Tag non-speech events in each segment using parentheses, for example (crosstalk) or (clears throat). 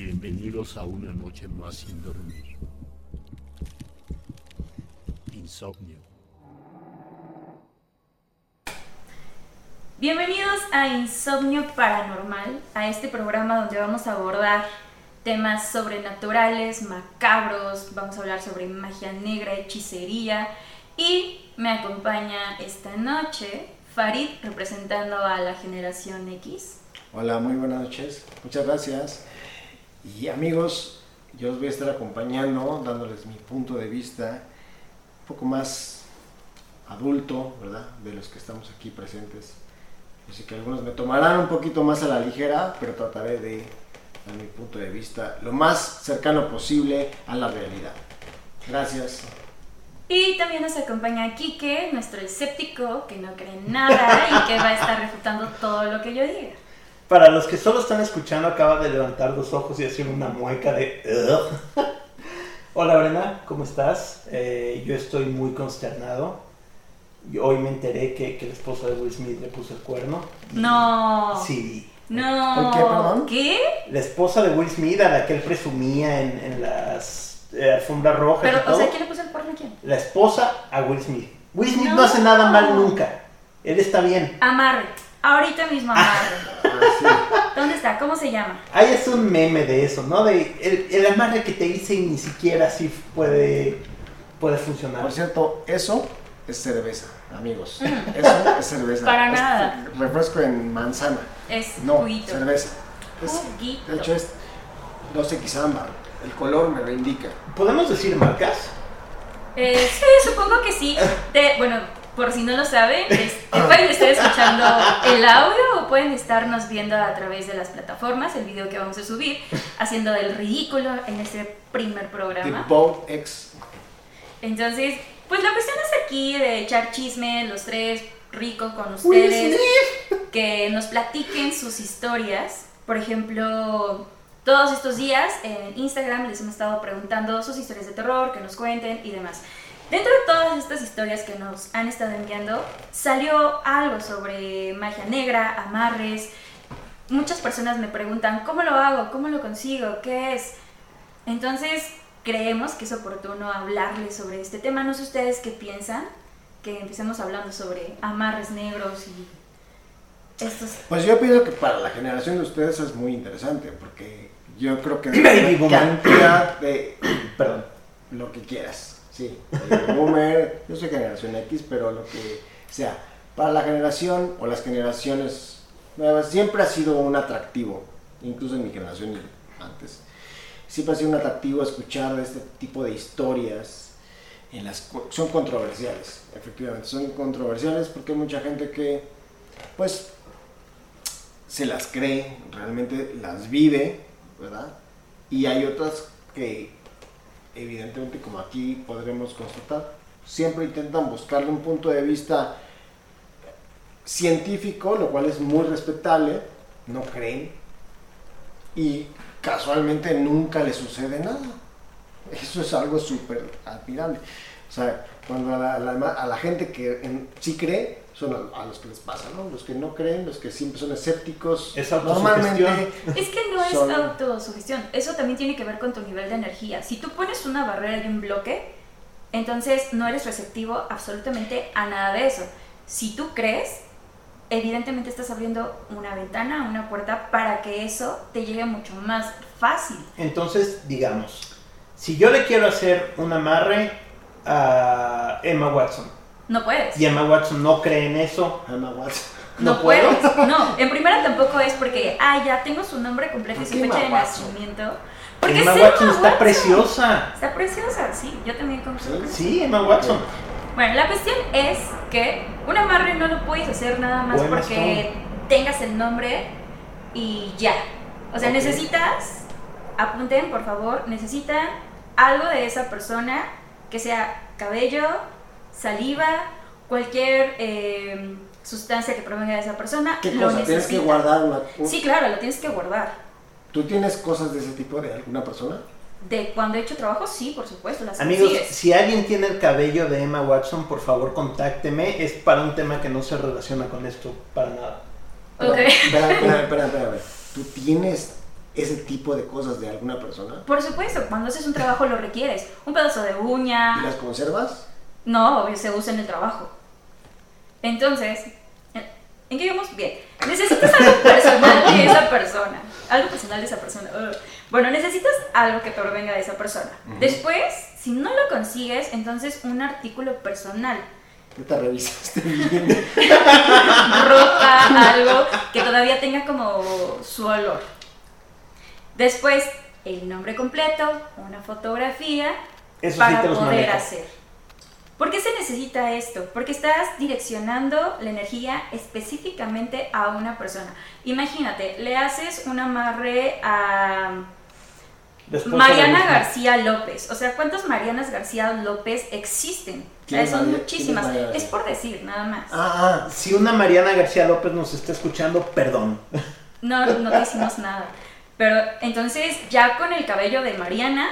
Bienvenidos a una noche más sin dormir. Insomnio. Bienvenidos a Insomnio Paranormal, a este programa donde vamos a abordar temas sobrenaturales, macabros, vamos a hablar sobre magia negra, hechicería y me acompaña esta noche Farid representando a la generación X. Hola, muy buenas noches. Muchas gracias. Y amigos, yo os voy a estar acompañando, dándoles mi punto de vista un poco más adulto, ¿verdad? De los que estamos aquí presentes. Así que algunos me tomarán un poquito más a la ligera, pero trataré de dar mi punto de vista lo más cercano posible a la realidad. Gracias. Y también nos acompaña Kike, nuestro escéptico, que no cree nada y que va a estar refutando todo lo que yo diga. Para los que solo están escuchando, acaba de levantar los ojos y hacer una mueca de... (laughs) Hola Brena, ¿cómo estás? Eh, yo estoy muy consternado. Yo hoy me enteré que, que la esposa de Will Smith le puso el cuerno. No. Sí. No. ¿Por qué, perdón? ¿Qué? La esposa de Will Smith a la que él presumía en, en las eh, alfombras rojas Pero, y todo. o sea, ¿quién le puso el cuerno a quién? La esposa a Will Smith. Will Smith no. No. hace nada mal nunca. Él está bien. Amarre. Ahorita mismo amarre. Ah, sí. ¿Dónde está? ¿Cómo se llama? Hay es un meme de eso, ¿no? De el, el amarre que te hice y ni siquiera así puede, puede funcionar. Por cierto, eso es cerveza, amigos. Eso es cerveza. Mm. (laughs) Para Es nada. Refresco en manzana. Es No, juguito. cerveza. Es- Juguito. de hecho es 2X ámbar. El color me lo indica. ¿Podemos decir marcas? Eh, sí, supongo que sí. (laughs) Bueno, por si no lo saben, es- pueden estar escuchando el audio o pueden estarnos viendo a través de las plataformas, el video que vamos a subir, haciendo el ridículo en este primer The programa. Boat X. Entonces, pues la cuestión es aquí de echar chisme, los tres ricos con ustedes, que nos platiquen sus historias. Por ejemplo, todos estos días en Instagram les hemos estado preguntando sus historias de terror, que nos cuenten y demás. Dentro de todas estas historias que nos han estado enviando, salió algo sobre magia negra, amarres. Muchas personas me preguntan, ¿cómo lo hago? ¿Cómo lo consigo? ¿Qué es? Entonces, creemos que es oportuno hablarles sobre este tema. No sé ustedes qué piensan, que empecemos hablando sobre amarres negros y estos... Pues yo pienso que para la generación de ustedes es muy interesante porque yo creo que (clears throat) Baby cantidad de Perdón. lo que quieras. Sí, baby boomer, yo soy generación X, pero lo que sea. Para la generación o las generaciones nuevas siempre ha sido un atractivo, incluso en mi generación antes. Siempre ha sido un atractivo escuchar este tipo de historias en las son controversiales, efectivamente, son controversiales porque hay mucha gente que pues se las cree, realmente las vive, ¿verdad? Y hay otras que evidentemente como aquí podremos constatar, siempre intentan buscarle un punto de vista científico, lo cual es muy respetable, no creen y casualmente nunca le sucede nada. Eso es algo súper admirable. O sea, cuando a la, gente que sí cree, son a, a los que les pasa, ¿no? Los que no creen, los que siempre son escépticos, Es normalmente autosugestión. Es que no es Son- autosugestión, eso también tiene que ver con tu nivel de energía. Si tú pones una barrera y un bloque, entonces no eres receptivo absolutamente a nada de eso. Si tú crees, evidentemente estás abriendo una ventana, una puerta para que eso te llegue mucho más fácil. Entonces, digamos, si yo le quiero hacer un amarre a Emma Watson No puedes. y Emma Watson no cree en eso, Emma Watson. No, ¿No puedo? puedes. No, en primera tampoco es porque, ah, ya tengo su nombre completo y ¿Por su fecha de nacimiento. Porque Emma Watson está preciosa. Está preciosa, sí, yo también concuerdo. ¿Sí? Sí, Emma Watson. Bueno, la cuestión es que un amarre no lo puedes hacer nada más porque tengas el nombre y ya. O sea, necesitas, apunten por favor, necesitan algo de esa persona que sea cabello, saliva, cualquier eh, sustancia que provenga de esa persona. ¿Qué lo cosa? Tienes que necesitas. guardar una... un- Sí, claro, lo tienes que guardar. ¿Tú tienes cosas de ese tipo de alguna persona? De cuando he hecho trabajo, sí, por supuesto, las Amigos, consigues. si alguien tiene el cabello de Emma Watson, por favor contácteme. Es para un tema que no se relaciona con esto para nada. Ok. Espera, espera, (laughs) espera. ¿Tú tienes ese tipo de cosas de alguna persona? Por supuesto, cuando haces un trabajo lo requieres. Un pedazo de ¿Y uña. las conservas? No, obvio, se usa en el trabajo. Entonces, ¿en qué íbamos? Bien. Necesitas algo (laughs) personal de esa persona. Algo personal de esa persona. Ugh. Bueno, necesitas algo que provenga de esa persona. Ujú. Después, si no lo consigues, entonces un artículo personal. ¿Qué te revisaste bien? (laughs) ropa, (laughs) algo que todavía tenga como su olor. Después, el nombre completo, una fotografía Eso sí para los poder hacer. ¿Por qué se necesita esto? Porque estás direccionando la energía específicamente a una persona. Imagínate, le haces un amarre a Después Mariana García López. O sea, ¿cuántas Marianas García López existen? O sea, ¿Quién es son María- muchísimas. Es por decir, nada más. Ah, ah, Si una Mariana García López nos está escuchando, perdón. No, no te hicimos nada. Pero entonces ya con el cabello de Mariana,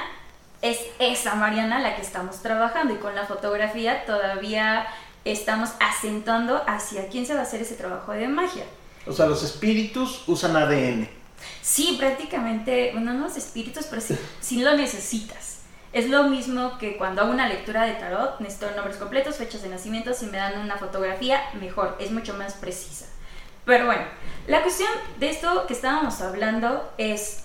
es esa Mariana la que estamos trabajando y con la fotografía todavía estamos acentuando hacia quién se va a hacer ese trabajo de magia. O sea, los espíritus usan ADN. Sí, prácticamente, bueno, no los espíritus, pero sí, (laughs) sí lo necesitas. Es lo mismo que cuando hago una lectura de tarot, necesito nombres completos, fechas de nacimiento, si me dan una fotografía, mejor, es mucho más precisa. Pero bueno, la cuestión de esto que estábamos hablando es,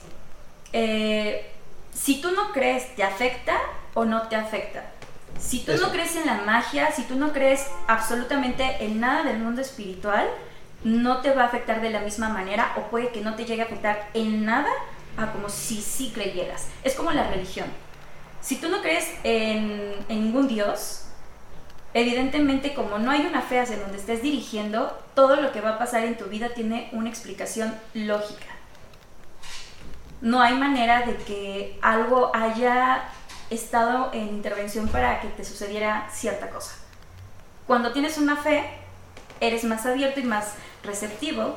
eh, si tú no crees, ¿te afecta o no te afecta? Si tú Eso. no crees en la magia, si tú no crees absolutamente en nada del mundo espiritual, no te va a afectar de la misma manera o puede que no te llegue a afectar en nada a como si sí creyeras. Es como la religión. Si tú no crees en, en ningún dios, evidentemente como no hay una fe hacia donde estés dirigiendo, todo lo que va a pasar en tu vida tiene una explicación lógica. No hay manera de que algo haya estado en intervención para que te sucediera cierta cosa. Cuando tienes una fe, eres más abierto y más receptivo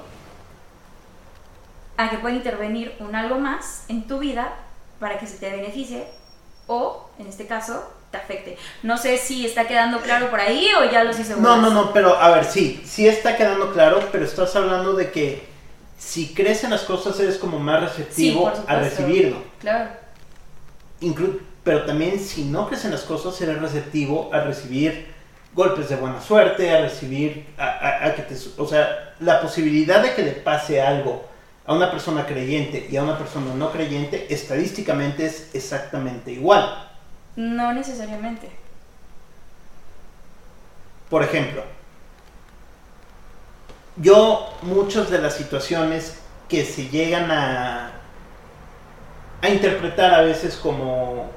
a que pueda intervenir un algo más en tu vida para que se te beneficie o, en este caso, te afecte. No sé si está quedando claro por ahí o ya los hice No, no, no, pero a ver, sí, sí está quedando claro, pero estás hablando de que si crees en las cosas eres como más receptivo a recibirlo. Claro. Inclu- pero también si no crees en las cosas eres receptivo a recibir golpes de buena suerte, a recibir, a, a- a que te, o sea, la posibilidad de que le pase algo a una persona creyente y a una persona no creyente, estadísticamente es exactamente igual. No necesariamente. Por ejemplo, yo muchas de las situaciones que se llegan a, a interpretar a veces como,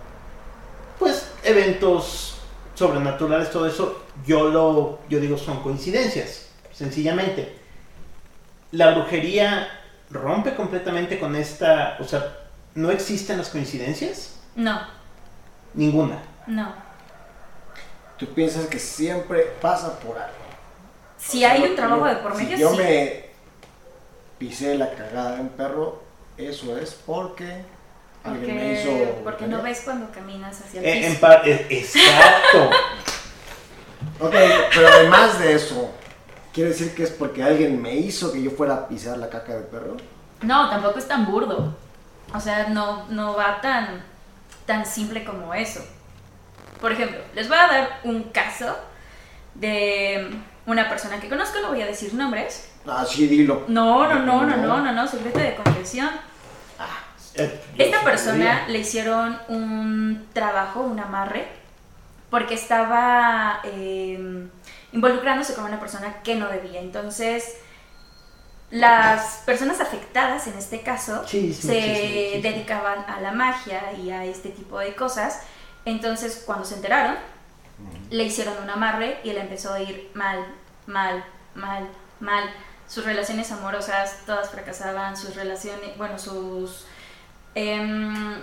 pues, eventos sobrenaturales, todo eso, yo lo, yo digo son coincidencias, sencillamente. La brujería rompe completamente con esta, o sea, ¿no existen las coincidencias? No, Ninguna. no. tú piensas que siempre pasa por algo. Si hay un trabajo yo- de por medio, Si yo sí. me pisé la cagada de un perro, eso es porque alguien me hizo. porque no ves cuando caminas hacia el Eh, en piso. par- eh, exacto. Ok, pero además de eso, ¿quiere decir que es porque alguien me hizo que yo fuera a pisar la caca del perro? No, tampoco es tan burdo. O sea, no, no va tan, tan simple como eso. Por ejemplo, les voy a dar un caso de una persona que conozco, no voy a decir nombres. Ah, sí, dilo. No, no, no, no, no, no, no, secreto de confesión. Eh, yo Esta persona le hicieron un trabajo, un amarre, porque estaba eh, involucrándose con una persona que no debía. Entonces, las personas afectadas en este caso Chisme, se chisme, chisme. dedicaban a la magia y a este tipo de cosas. Entonces, cuando se enteraron, le hicieron un amarre y él empezó a ir mal, mal, mal, mal. Sus relaciones amorosas todas fracasaban, sus relaciones, bueno, sus... em,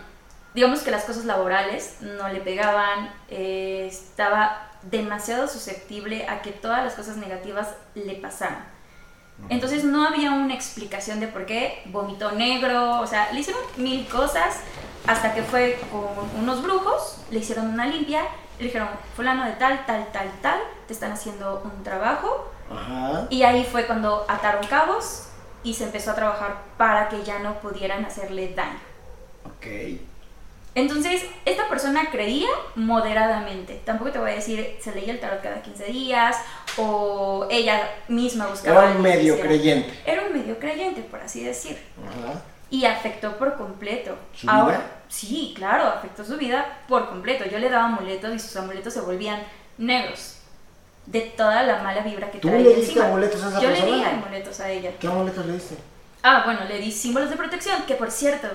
digamos que las cosas laborales no le pegaban, eh, estaba demasiado susceptible a que todas las cosas negativas le pasaran. Entonces no había una explicación de por qué vomitó negro, o sea, le hicieron mil cosas hasta que fue con unos brujos, le hicieron una limpia, le dijeron, fulano de tal, tal, tal, tal, te están haciendo un trabajo. Ajá. Y ahí fue cuando ataron cabos y se empezó a trabajar para que ya no pudieran hacerle daño. Ok. Entonces, esta persona creía moderadamente. Tampoco te voy a decir, se leía el tarot cada 15 días o ella misma buscaba. Era un medio creyente. Era un medio creyente, por así decir. Ajá. Y afectó por completo. ¿Su Ahora, vida? sí, claro, afectó su vida por completo. Yo le daba amuletos y sus amuletos se volvían negros. De toda la mala vibra que ¿Tú traía le diste amuletos a esa Yo persona? le di amuletos a ella. ¿Qué amuletos le diste? Ah, bueno, le di símbolos de protección, que por cierto,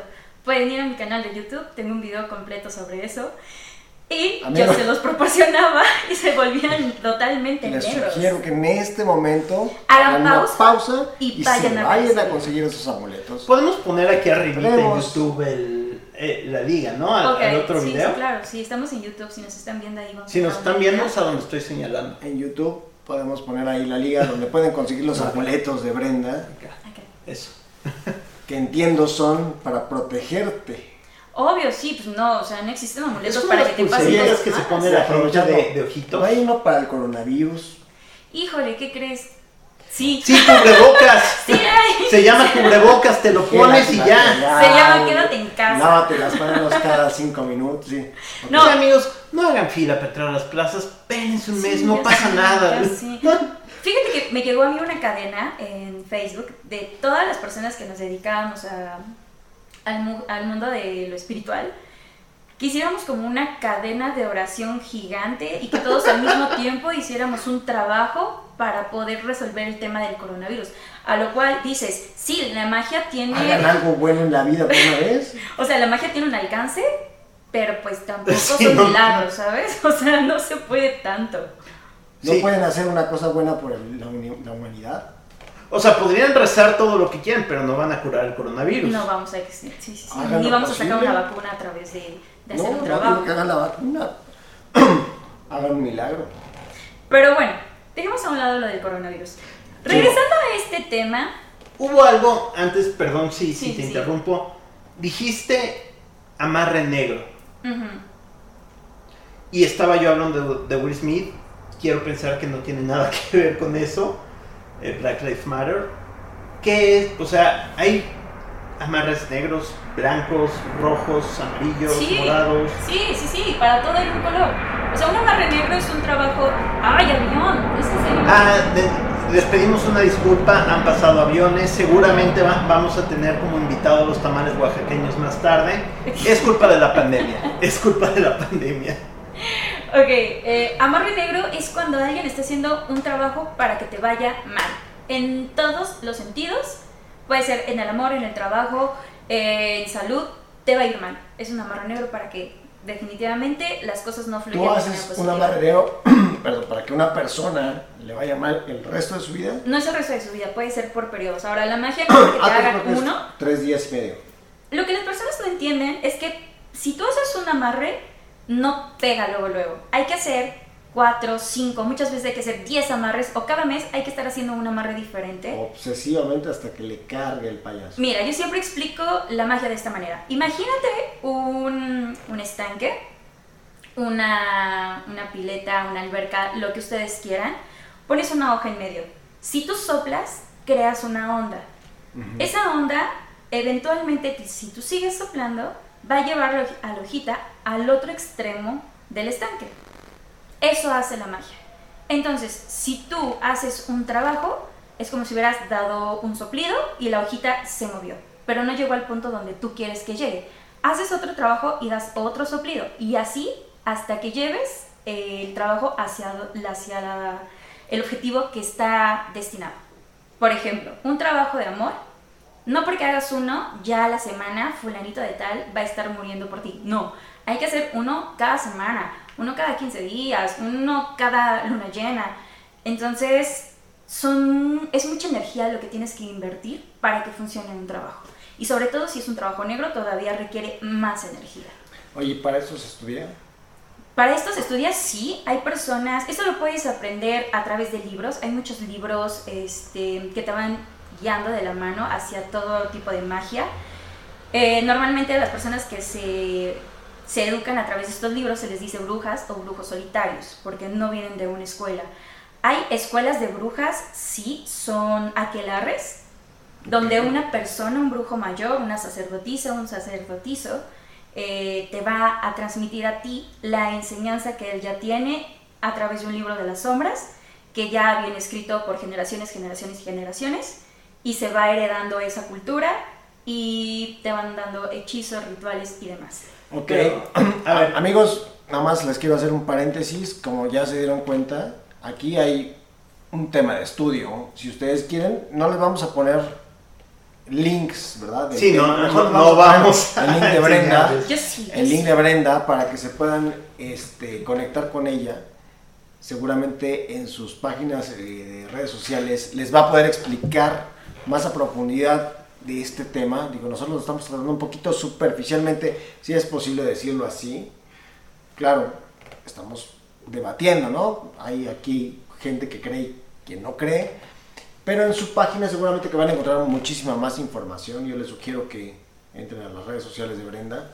pueden ir a mi canal de YouTube, tengo un video completo sobre eso. Y Amigo. yo se los proporcionaba (laughs) y se volvían totalmente Les negros. sugiero que en este momento Hagan una pausa pausa y y, vayan se a vayan a conseguir esos amuletos. Podemos poner aquí arribita en YouTube el, eh, la liga, ¿no? Al, otro sí, video. sí, claro, sí, estamos en YouTube, si nos están viendo ahí. vamos Si nos están viendo es a donde estoy señalando. En YouTube podemos poner ahí la liga donde pueden conseguir los (laughs) amuletos de Brenda. Eso. que entiendo son para protegerte. Obvio, sí, pues no, o sea, no existen amuletos para que te pasen cosas que se pone la Aprovechando. de, de ojitos. ¿No hay uno para el coronavirus? Híjole, ¿qué crees? Sí. Sí, cubrebocas. (laughs) Sí, hay. Se llama cubrebocas, te lo pones y ya. Se llama quédate en casa. Lávate las manos cada cinco minutos, sí. Ok. No. Sí, amigos, no hagan fila para entrar a las plazas. Espérense un mes, Sí, no ya pasa nada. sé. Fíjate que me llegó a mí una cadena en Facebook de todas las personas que nos dedicábamos a- al, mu- al mundo de lo espiritual. Que hiciéramos como una cadena de oración gigante y que todos al mismo (laughs) tiempo hiciéramos un trabajo para poder resolver el tema del coronavirus. A lo cual dices, sí, la magia tiene... Hagan algo bueno en la vida por una vez. O sea, la magia tiene un alcance, pero pues tampoco Sí, son no. milagros, ¿sabes? (laughs) O sea, no se puede tanto. ¿No Sí. pueden hacer una cosa buena por el- la, la humanidad? O sea, podrían rezar todo lo que quieran, pero no van a curar el coronavirus. No vamos a sí, sí, sí. Hagan Ni vamos a sacar una vacuna a través de, de No, hacer un no trabajo. digo que hagan la vacuna. (clears throat) hagan un milagro. Pero bueno, dejemos a un lado lo del coronavirus. Regresando a este tema, Hubo algo antes, perdón si, si Sí, te interrumpo. Dijiste amarre negro. Y estaba yo hablando de, de Will Smith. Quiero pensar que no tiene nada (laughs) que ver con eso. Eh, Black Lives Matter. ¿Qué es? O sea, hay amarres negros, blancos, rojos, amarillos, Sí. morados. sí, sí, sí, para todo un color. O sea, un amarre negro es un trabajo. ¡Ay, avión! ¿Es en serio? Ah, de- les pedimos una disculpa, han pasado aviones, seguramente va- vamos a tener como invitado a los tamales oaxaqueños más tarde. (laughs) Es culpa de la pandemia, es culpa de la pandemia. (laughs) Ok, eh, amarre negro es cuando alguien está haciendo un trabajo para que te vaya mal. En todos los sentidos. Puede ser en el amor, en el trabajo, eh, en salud, te va a ir mal. Es un amarre negro para que definitivamente las cosas no fluyan Tú haces un positiva. amarreo, (clears throat) perdón, para que una persona le vaya mal el resto de su vida. No es el resto de su vida, puede ser por periodos. Ahora, la magia no (clears throat) es que te Ah, hagan uno. Tres días y medio. Lo que las personas no entienden es que si tú haces un amarre, no pega luego, luego. Hay que hacer cuatro, cinco, muchas veces hay que hacer diez amarres o cada mes hay que estar haciendo un amarre diferente. Obsesivamente hasta que le cargue el payaso. Mira, yo siempre explico la magia de esta manera. Imagínate un, un estanque, una, una pileta, una alberca, lo que ustedes quieran. Pones una hoja en medio. Si tú soplas, creas una onda. Esa onda, eventualmente, si tú sigues soplando, va a llevar a la hojita al otro extremo del estanque. Eso hace la magia. Entonces, si tú haces un trabajo, es como si hubieras dado un soplido y la hojita se movió, pero no llegó al punto donde tú quieres que llegue. Haces otro trabajo y das otro soplido, y así hasta que lleves el trabajo hacia, el objetivo que está destinado. Por ejemplo, un trabajo de amor, no porque hagas uno, ya a la semana fulanito de tal va a estar muriendo por ti. No, hay que hacer uno cada semana, uno cada 15 días, uno cada luna llena. Entonces, son, es mucha energía lo que tienes que invertir para que funcione un trabajo. Y sobre todo si es un trabajo negro, todavía requiere más energía. Oye, ¿para eso se estudia? Para esto se estudia, sí, hay personas, esto lo puedes aprender a través de libros, hay muchos libros este, que te van guiando de la mano hacia todo tipo de magia. Eh, normalmente las personas que se, se educan a través de estos libros se les dice brujas o brujos solitarios, porque no vienen de una escuela. Hay escuelas de brujas, sí, son aquelarres, donde una persona, un brujo mayor, una sacerdotisa, un sacerdotizo, eh, te va a transmitir a ti la enseñanza que él ya tiene a través de un libro de las sombras, que ya viene escrito por generaciones, generaciones y generaciones, y se va heredando esa cultura y te van dando hechizos, rituales y demás. Ok. Pero, (clears throat) a ver. amigos, nada más les quiero hacer un paréntesis. Como ya se dieron cuenta, aquí hay un tema de estudio. Si ustedes quieren, no les vamos a poner links, ¿verdad? Del Sí, no, mejor les no a poner vamos El link a de Brenda. sí. El link de Brenda para que se puedan este, conectar con ella. Seguramente en sus páginas eh, de redes sociales les va a poder explicar más a profundidad de este tema. Digo, nosotros lo estamos tratando un poquito superficialmente, si es posible decirlo así. Claro, estamos debatiendo, ¿no? Hay aquí gente que cree y quien no cree. Pero en su página seguramente que van a encontrar muchísima más información. Yo les sugiero que entren a las redes sociales de Brenda.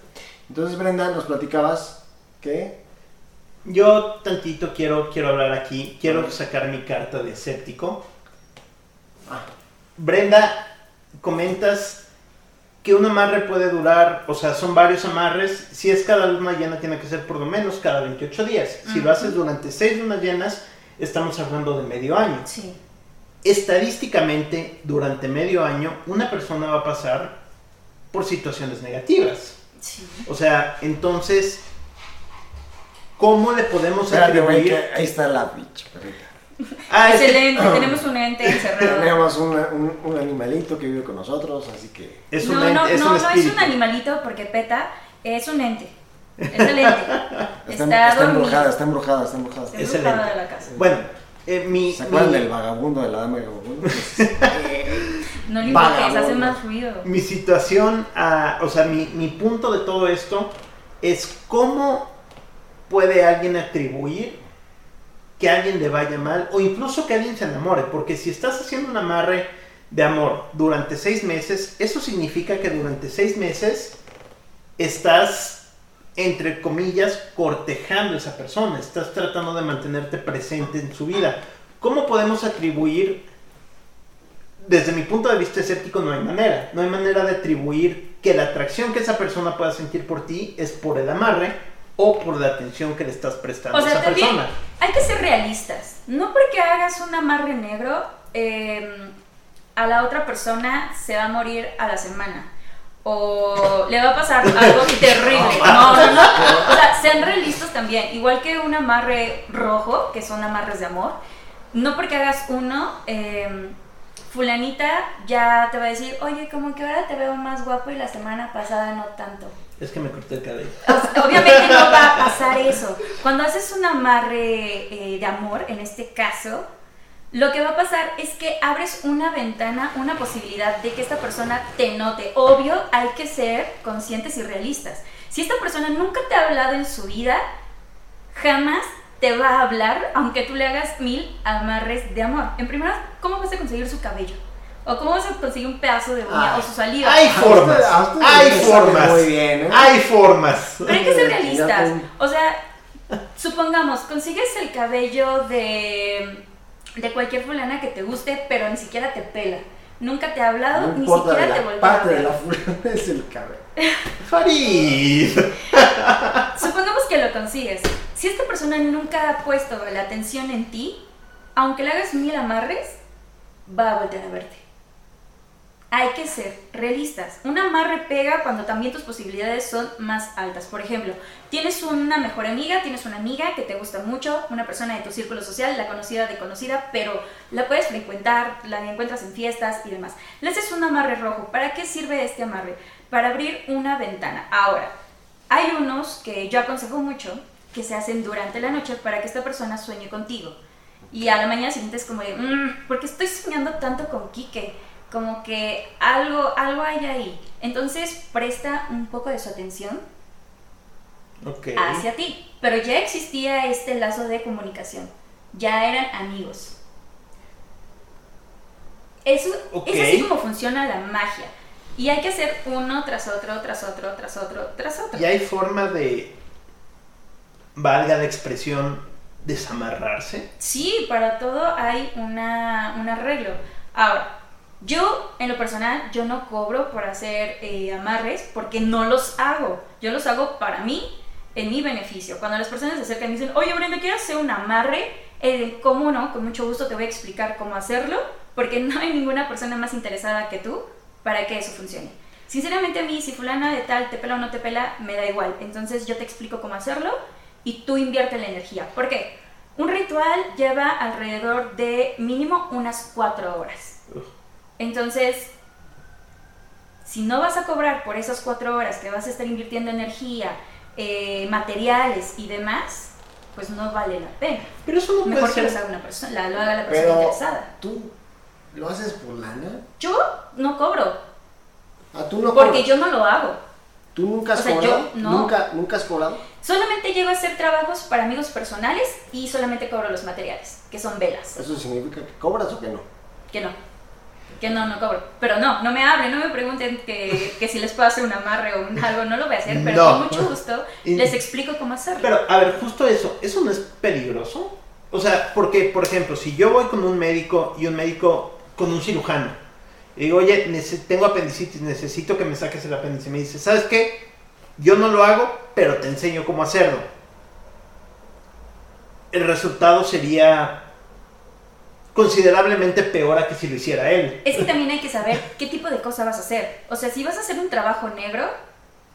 Entonces, Brenda, nos platicabas que... Yo tantito quiero, quiero hablar aquí, quiero sacar mi carta de escéptico. Brenda, comentas que un amarre puede durar, o sea, son varios amarres. Si es cada luna llena, tiene que ser por lo menos cada 28 días. Si lo Ujú. haces durante 6 lunas llenas, estamos hablando de medio año. Sí. Estadísticamente, durante medio año, una persona va a pasar por situaciones negativas. Sí. O sea, entonces, ¿cómo le podemos espérate, atribuir? que ahí está la bitch, perrita. Ah, es que- Excelente, (laughs) tenemos un ente (laughs) encerrado. Tenemos una- un, un animalito que vive con nosotros, así que... es no, un, no, ente- es no, un no es un animalito porque peta, es un ente. Es el ente. (laughs) Está, Está, está embrujada, está embrujada, está embrujada. Está Es el embrujada ente. de la casa. Bueno, eh, mi, ¿Se acuerdan mi- del vagabundo, de la dama del vagabundo? No le invoques, hace más ruido. mi situación, ah, o sea, mi, mi punto de todo esto es cómo puede alguien atribuir que alguien le vaya mal o incluso que alguien se enamore, porque si estás haciendo un amarre de amor durante seis meses, eso significa que durante seis meses estás, entre comillas, cortejando a esa persona, estás tratando de mantenerte presente en su vida. ¿Cómo podemos atribuir desde mi punto de vista escéptico no hay manera. No hay manera de atribuir que la atracción que esa persona pueda sentir por ti es por el amarre o por la atención que le estás prestando O a esa también persona. hay que ser realistas. No porque hagas un amarre negro, eh, a la otra persona se va a morir a la semana. O le va a pasar (laughs) algo terrible. No, no, no. O sea, sean realistas también. Igual que un amarre rojo, que son amarres de amor. No porque hagas uno, eh, fulanita ya te va a decir, oye, como que ahora te veo más guapo y la semana pasada no tanto. Es que me corté el cabello. Obviamente no va a pasar eso. Cuando haces un amarre eh, de amor, en este caso, lo que va a pasar es que abres una ventana, una posibilidad de que esta persona te note. Obvio, hay que ser conscientes y realistas. Si esta persona nunca te ha hablado en su vida, jamás te va a hablar, aunque tú le hagas mil amarres de amor. En primera, ¿cómo vas a conseguir su cabello? ¿O cómo vas a conseguir un pedazo de uña Ah. o su saliva? Hay formas. a usted Hay sale formas. muy bien, ¿eh? Hay formas. Pero hay que ser realistas. O sea, supongamos, consigues el cabello de, de cualquier fulana que te guste, pero ni siquiera te pela. Nunca te ha hablado, No ni siquiera de te voltea a parte de ver. la fulana es el cabello. (laughs) Farid. Supongamos que lo consigues. Si esta persona nunca ha puesto la atención en ti, aunque le hagas mil amarres, va a voltear a verte. Hay que ser realistas. Un amarre pega cuando también tus posibilidades son más altas. Por ejemplo, tienes una mejor amiga, tienes una amiga que te gusta mucho, una persona de tu círculo social, la conocida de conocida, pero la puedes frecuentar, la encuentras en fiestas y demás. Le haces un amarre rojo. ¿Para qué sirve este amarre? Para abrir una ventana. Ahora, hay unos que yo aconsejo mucho que se hacen durante la noche para que esta persona sueñe contigo. Y a la mañana siguiente es como de, "Mm, ¿por qué estoy soñando tanto con Quique? Como que algo, algo hay ahí. Entonces presta un poco de su atención hacia ti. Pero ya existía este lazo de comunicación. Ya eran amigos. Eso. Es así como funciona la magia. Y hay que hacer uno tras otro, tras otro, tras otro, tras otro. Y hay forma de, valga la expresión, desamarrarse. Sí, para todo hay una, un arreglo. Ahora, Yo, en lo personal, yo no cobro por hacer eh, amarres porque no los hago. Yo los hago para mí, en mi beneficio. Cuando las personas se acercan y dicen, oye Brenda, quiero hacer un amarre, eh, ¿cómo no? Con mucho gusto te voy a explicar cómo hacerlo, porque (laughs) no hay ninguna persona más interesada que tú para que eso funcione. Sinceramente a mí, si fulana de tal te pela o no te pela, me da igual. Entonces yo te explico cómo hacerlo y tú invierte la energía. ¿Por qué? Un ritual lleva alrededor de mínimo unas cuatro horas. Entonces, si no vas a cobrar por esas cuatro horas que vas a estar invirtiendo energía, eh, materiales y demás, pues no vale la pena. Pero eso no Mejor puede que lo ser. haga una persona, la- lo haga la persona Pero interesada. tú lo haces por lana. Yo no cobro, Ah, tú no porque cobras. yo no lo hago. ¿Tú nunca has o sea, yo cobrado? no. ¿Nunca, ¿Nunca has cobrado? Solamente llego a hacer trabajos para amigos personales y solamente cobro los materiales, que son velas. ¿Eso significa que cobras o que no? Que no. Que no, no cobro. Pero no, no me hablen, no me pregunten que, que si les puedo hacer un amarre o un algo, no lo voy a hacer, pero No. con mucho gusto Y- les explico cómo hacerlo. Pero, a ver, justo eso, ¿eso no es peligroso? O sea, porque, por ejemplo, si yo voy con un médico y un médico con un cirujano, y digo, oye, tengo apendicitis, necesito que me saques el apéndice, me dice, ¿sabes qué? Yo no lo hago, pero te enseño cómo hacerlo. El resultado sería considerablemente peor a que si lo hiciera él. Es que también hay que saber qué tipo de cosa vas a hacer. O sea, si vas a hacer un trabajo negro,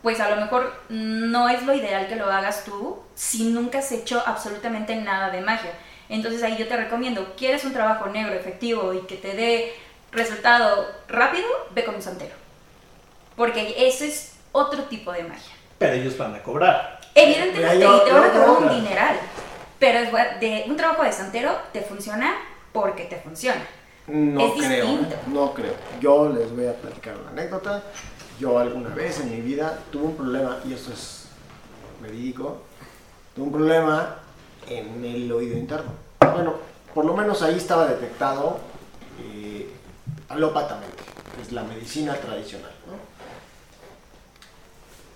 pues a lo mejor no es lo ideal que lo hagas tú si nunca has hecho absolutamente nada de magia. Entonces ahí yo te recomiendo, quieres un trabajo negro efectivo y que te dé resultado rápido, ve con un santero. Porque ese es otro tipo de magia. Pero ellos van a cobrar. Evidentemente, y te van a cobrar un dineral. Pero de un trabajo de santero te funciona porque te funciona. No Es creo, distinto. ¿eh? no creo. Yo les voy a platicar una anécdota. Yo alguna vez en mi vida tuve un problema, y esto es verídico, tuve un problema en el oído interno. Bueno, por lo menos ahí estaba detectado eh, alópatamente, que es la medicina tradicional. ¿no?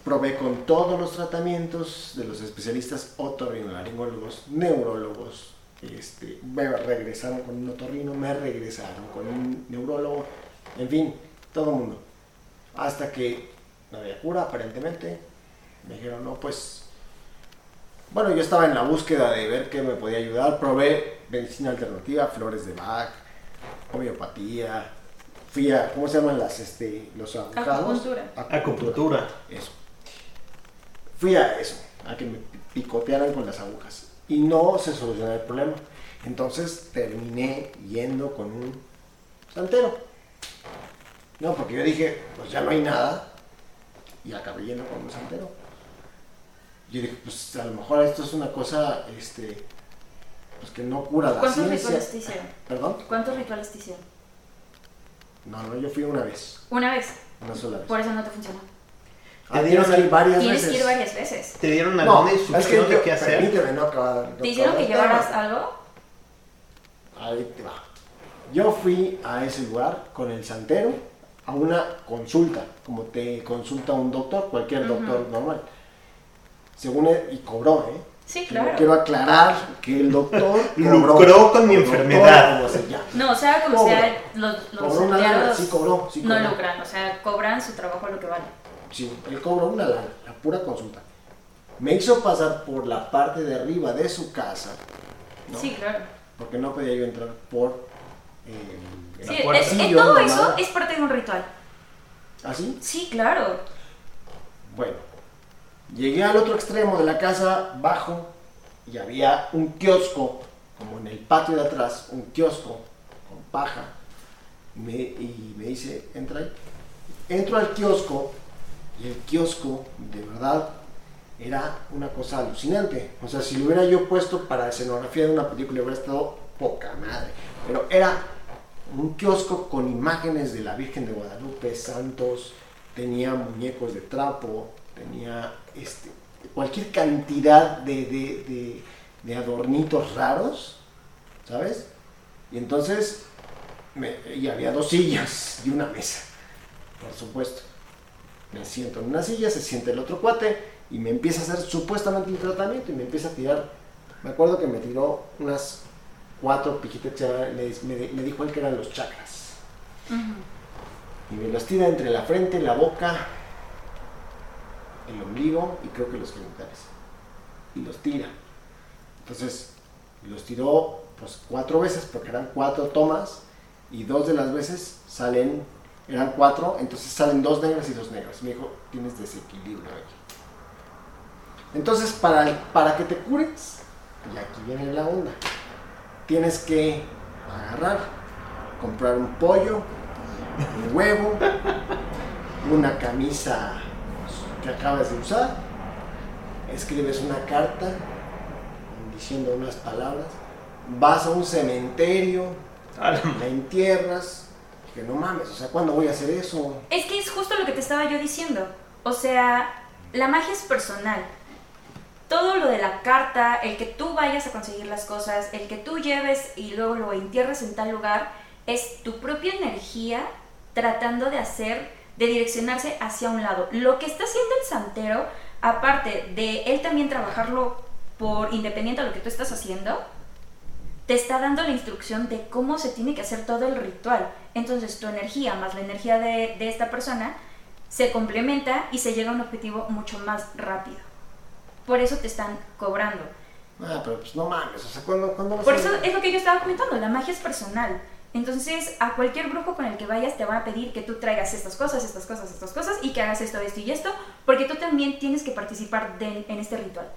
Probé con todos los tratamientos de los especialistas otorrinolaringólogos, neurólogos, este, me regresaron con un otorrino, me regresaron con un neurólogo, en fin, todo el mundo. Hasta que no había cura, aparentemente. Me dijeron, no, pues. Bueno, yo estaba en la búsqueda de ver qué me podía ayudar. Probé medicina alternativa, flores de Bach, homeopatía. Fui a, ¿cómo se llaman las, este, los agujados? Acupuntura. Acupuntura. Eso. Fui a eso, a que me picotearan con las agujas. Y no se solucionó el problema. Entonces terminé yendo con un santero. No, porque yo dije, pues ya no hay nada. Y acabé yendo con un santero. Yo dije, pues a lo mejor esto es una cosa, este, pues que no cura la ¿Cuántos ciencia. rituales te hicieron? ¿Perdón? ¿Cuántos rituales te hicieron? No, no, yo fui una vez, Una vez. una sola vez. Por eso no te funcionó. Ah, tienes que ir varias Tienes veces. que ir varias veces. ¿Te dieron No, alguna es que instrucción de qué hacer? Permíteme, no acabar. no ¿Te hicieron que llevaras algo? Ahí te va. Yo fui a ese lugar con el santero a una consulta, como te consulta un doctor, cualquier doctor normal. Según él, y cobró, ¿eh? Sí, claro. Quiero aclarar que el doctor (laughs) Lucró con mi o doctor, enfermedad. como se llame. No, sea como Cobra. sea, los, los Cobró una lana, santeros sí cobró, sí no cobró. lucran, o sea, cobran su trabajo lo que vale. Sí, él cobró una lana, la pura consulta. Me hizo pasar por la parte de arriba de su casa, ¿no? Sí, claro. porque no podía yo entrar por eh, Sí, La es- es- todo normal. eso es parte de un ritual. ¿Así? Sí, claro. Bueno, llegué al otro extremo de la casa, bajo, y había un kiosco, como en el patio de atrás, un kiosco con paja. Me- y me dice, entra ahí. Entro al kiosco, y el kiosco, de verdad, era una cosa alucinante. O sea, si lo hubiera yo puesto para escenografía de una película, hubiera estado poca madre. Pero era un kiosco con imágenes de la Virgen de Guadalupe, santos, tenía muñecos de trapo, tenía este, cualquier cantidad de, de- adornitos raros, ¿sabes? Y entonces, me- y había dos sillas y una mesa, por supuesto. Me siento en una silla, se siente el otro cuate y me empieza a hacer supuestamente un tratamiento y me empieza a tirar. Me acuerdo que me tiró unas cuatro piquitas, me, me- me dijo él que eran los chakras. Y me los tira entre la frente, la boca, el ombligo y creo que los genitales. Y los tira. Entonces, los tiró pues cuatro veces porque eran cuatro tomas y dos de las veces salen, eran cuatro, entonces salen dos negras y dos negras. Me dijo, tienes desequilibrio ahí. Entonces, para, para que te cures, y aquí viene la onda, tienes que agarrar, comprar un pollo, un huevo, una camisa que acabas de usar, escribes una carta diciendo unas palabras, vas a un cementerio, la entierras, que no mames, o sea, ¿cuándo voy a hacer eso? Es que es justo lo que te estaba yo diciendo. O sea, la magia es personal. Todo lo de la carta, el que tú vayas a conseguir las cosas, el que tú lleves y luego lo entierres en tal lugar, es tu propia energía tratando de hacer, de direccionarse hacia un lado. Lo que está haciendo el santero, aparte de él también trabajarlo por independiente de lo que tú estás haciendo, te está dando la instrucción de cómo se tiene que hacer todo el ritual. Entonces tu energía más la energía de, de esta persona se complementa y se llega a un objetivo mucho más rápido. Por eso te están cobrando. Ah, pero pues no mames, o sea, ¿cuándo, cuándo Por eso es lo que yo estaba comentando, la magia es personal. Entonces, a cualquier brujo con el que vayas te va a pedir que tú traigas estas cosas, estas cosas, estas cosas y que hagas esto, esto y esto, porque tú también tienes que participar de- en este ritual.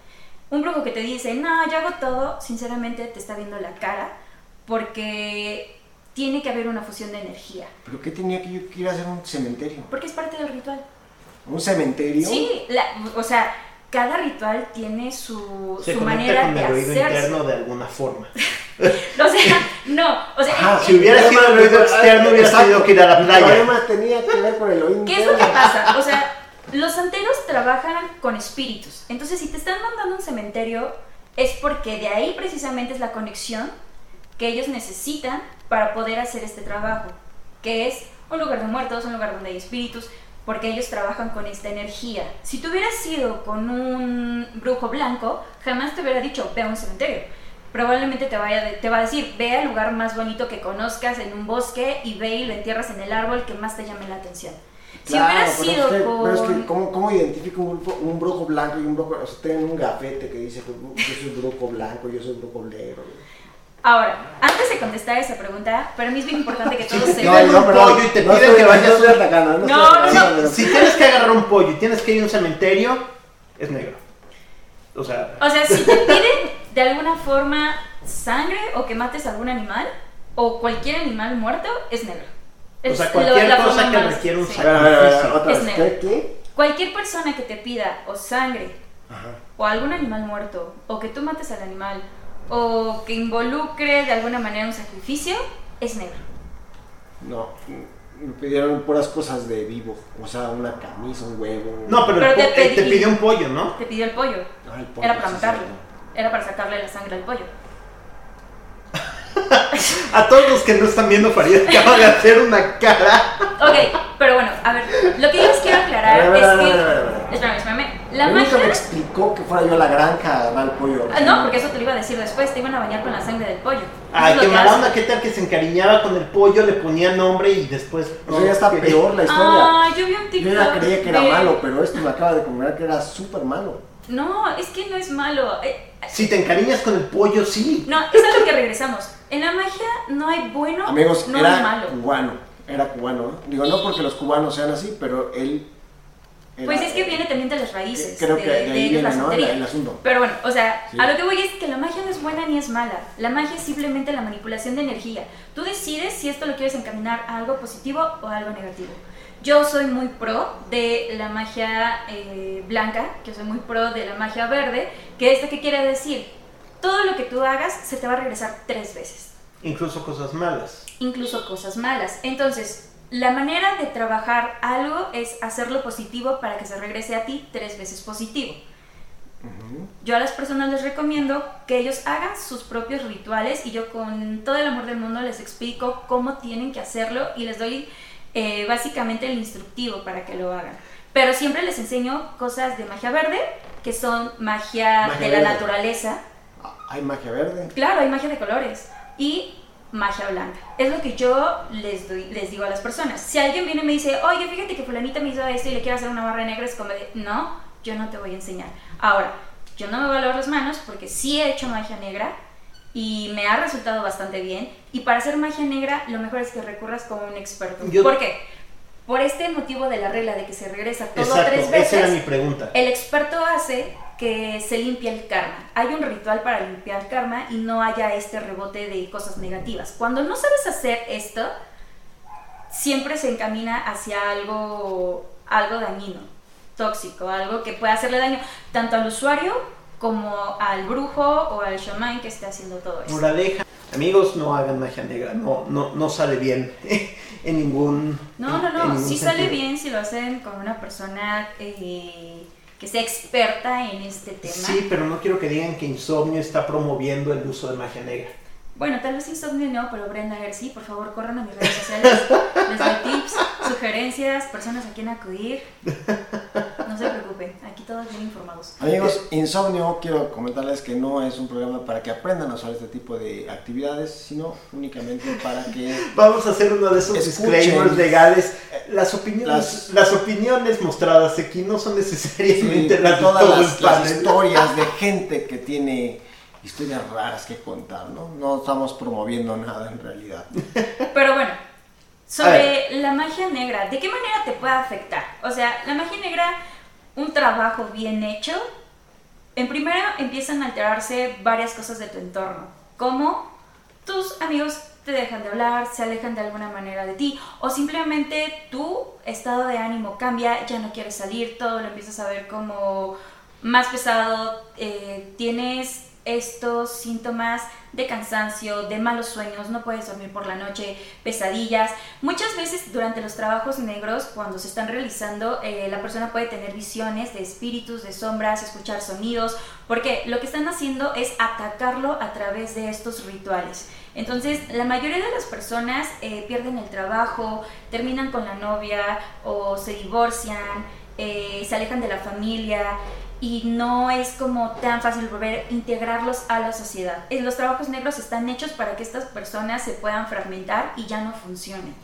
Un brujo que te dice, no, yo hago todo, sinceramente te está viendo la cara, porque tiene que haber una fusión de energía, ¿Pero qué tenía que yo que ir a hacer un cementerio? porque es parte del ritual. ¿Un cementerio? Sí, la- o sea, cada ritual tiene su, Se su manera con de el oído hacerse. interno de alguna forma. (laughs) (laughs) O sea, no, o sea, Ajá, Si hubiera sido el oído externo, hubieras Exacto. tenido que ir a la El playa. problema tenía que ver con el oído ¿Qué es lo que interno. pasa? O sea, los santeros trabajan con espíritus. Entonces, si te están mandando a un cementerio, es porque de ahí precisamente es la conexión que ellos necesitan para poder hacer este trabajo, que es un lugar de muertos, un lugar donde hay espíritus, porque ellos trabajan con esta energía. Si tú hubieras sido con un brujo blanco, jamás te hubiera dicho, ve a un cementerio. Probablemente te, vaya te va a decir, ve al lugar más bonito que conozcas en un bosque y ve y lo entierras en el árbol que más te llame la atención. Si Claro, hubiera pero sido es que, con... pero es que ¿cómo, cómo identifico un, brujo- un brujo blanco y un brujo? O sea, tienen un gafete que dice que yo soy brujo blanco, yo soy brujo negro. Ahora, antes de contestar esa pregunta, para mí es bien importante que todos (laughs) un pollo y te piden que vayas no estoy a- atacando, no, No, estoy no, no. pero- Si tienes que agarrar un pollo y tienes que ir a un cementerio, es negro. O sea, O sea, si te (laughs) piden de alguna forma sangre o que mates a algún animal o cualquier animal muerto, es negro. O sea lo- cualquier la cosa que más- requiera un sí. Sacrificio. otra vez. ¿Qué? ¿Qué? Cualquier persona que te pida o sangre Ajá. o algún animal muerto o que tú mates al animal o que involucre de alguna manera un sacrificio, es negro. No, me pidieron puras cosas de vivo. O sea, una camisa, un huevo. No, pero, Pero el te eh, te pedí- pidió un pollo, ¿no? Te pidió el pollo. Ay, pollo, Era para matarlo. Era para sacarle la sangre al pollo. A todos los que no están viendo, Farid acaba de hacer una cara. Ok, pero bueno, a ver, lo que yo les quiero aclarar es que... Espérame, espérame. La A mí nunca me magia... explicó que fuera yo a la granja a agarrar el pollo. Ah, no, porque eso te lo iba a decir después, te iban a bañar con la sangre del pollo. Ay, qué lo que mala onda, qué tal que se encariñaba con el pollo, le ponía nombre y después. O sea, ya está peor la historia. Ah, yo vi un Yo TikTok. ya creía que era de- malo, pero esto me acaba de comer que era súper malo. No, es que no es malo. Eh, Si te encariñas con el pollo, sí. No, es a lo que regresamos. En la magia no hay bueno, Amigos, no hay malo. cubano. Era cubano, ¿no? Digo, no porque los cubanos sean así, pero él. era- Pues es que viene también de las raíces. Creo que de ahí la viene, ¿no? santería. El asunto. Pero bueno, o sea, Sí. a lo que voy es que la magia no es buena ni es mala. La magia es simplemente la manipulación de energía. Tú decides si esto lo quieres encaminar a algo positivo o a algo negativo. Yo soy muy pro de la magia eh, blanca, que soy muy pro de la magia verde, que esto qué quiere decir, todo lo que tú hagas se te va a regresar tres veces Incluso cosas malas. incluso cosas malas. Entonces, la manera de trabajar algo es hacerlo positivo para que se regrese a ti tres veces positivo. Yo a las personas les recomiendo que ellos hagan sus propios rituales y yo con todo el amor del mundo les explico cómo tienen que hacerlo y les doy eh, básicamente el instructivo para que lo hagan. Pero siempre les enseño cosas de magia verde, que son magia, Magia de la verde. naturaleza, Ah, Hay magia verde. Claro, hay magia de colores. Y magia blanca. Es lo que yo les, doy- les digo a las personas. Si alguien viene y me dice, oye, fíjate que fulanita me hizo esto y le quiero hacer una barra negra, es como de, no, yo no te voy a enseñar. Ahora, yo no me voy a lavar las manos porque sí he hecho magia negra y me ha resultado bastante bien. Y para hacer magia negra, lo mejor es que recurras con un experto. Yo- ¿Por qué? Por este motivo de la regla de que se regresa todo Exacto, tres esa veces. era mi pregunta. El experto hace que se limpie el karma. Hay un ritual para limpiar el karma y no haya este rebote de cosas negativas. Cuando no sabes hacer esto, siempre se encamina hacia algo, algo dañino, tóxico, algo que pueda hacerle daño tanto al usuario como al brujo o al shaman que esté haciendo todo esto. Moraleja. Amigos, no hagan magia negra, no, no, no sale bien (laughs) en ningún No, no, no, sí sale sentido. bien si lo hacen con una persona eh, que sea experta en este tema. Sí, pero no quiero que digan que Insomnio está promoviendo el uso de magia negra. Bueno, tal vez Insomnio no, pero Brenda Aguer sí, por favor corran a mis redes sociales, les doy tips, sugerencias, personas a quien acudir. No se preocupen, aquí todos bien informados. Amigos, Insomnio, quiero comentarles que no es un programa para que aprendan a usar este tipo de actividades, sino únicamente para que Vamos a hacer uno de esos Escuchen. disclaimers legales. Las opiniones, Las- las, opiniones mostradas aquí no son necesariamente Sí, las de todas las, las historias de gente que tiene historias raras que contar, ¿no? No estamos promoviendo nada en realidad. (laughs) Pero bueno, sobre la magia negra, ¿de qué manera te puede afectar? O sea, la magia negra, un trabajo bien hecho, en primero empiezan a alterarse varias cosas de tu entorno, como tus amigos te dejan de hablar, se alejan de alguna manera de ti, o simplemente tu estado de ánimo cambia, ya no quieres salir, todo lo empiezas a ver como más pesado, eh, tienes estos síntomas de cansancio, de malos sueños, no puedes dormir por la noche, pesadillas. Muchas veces durante los trabajos negros, cuando se están realizando, eh, la persona puede tener visiones de espíritus, de sombras, escuchar sonidos, porque lo que están haciendo es atacarlo a través de estos rituales. Entonces, la mayoría de las personas eh, pierden el trabajo, terminan con la novia o se divorcian, eh, se alejan de la familia y no es como tan fácil volver a integrarlos a la sociedad. Eh, Los trabajos negros están hechos para que estas personas se puedan fragmentar y ya no funcionen.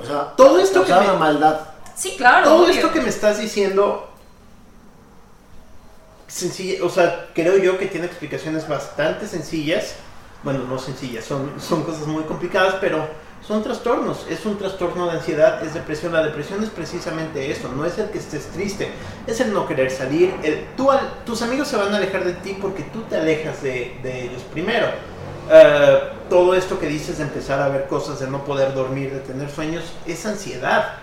O sea, Todo esto que me- maldad. Sí, claro. Todo obvio. esto que me estás diciendo, sencilla, o sea, creo yo que tiene explicaciones bastante sencillas. Bueno, no sencillas, son, son cosas muy complicadas, pero son trastornos. Es un trastorno de ansiedad, es depresión. La depresión es precisamente eso, no es el que estés triste, es el no querer salir. el- tú al- tus amigos se van a alejar de ti porque tú te alejas de, de ellos primero. Eh, todo esto que dices de empezar a ver cosas, de no poder dormir, de tener sueños, es ansiedad.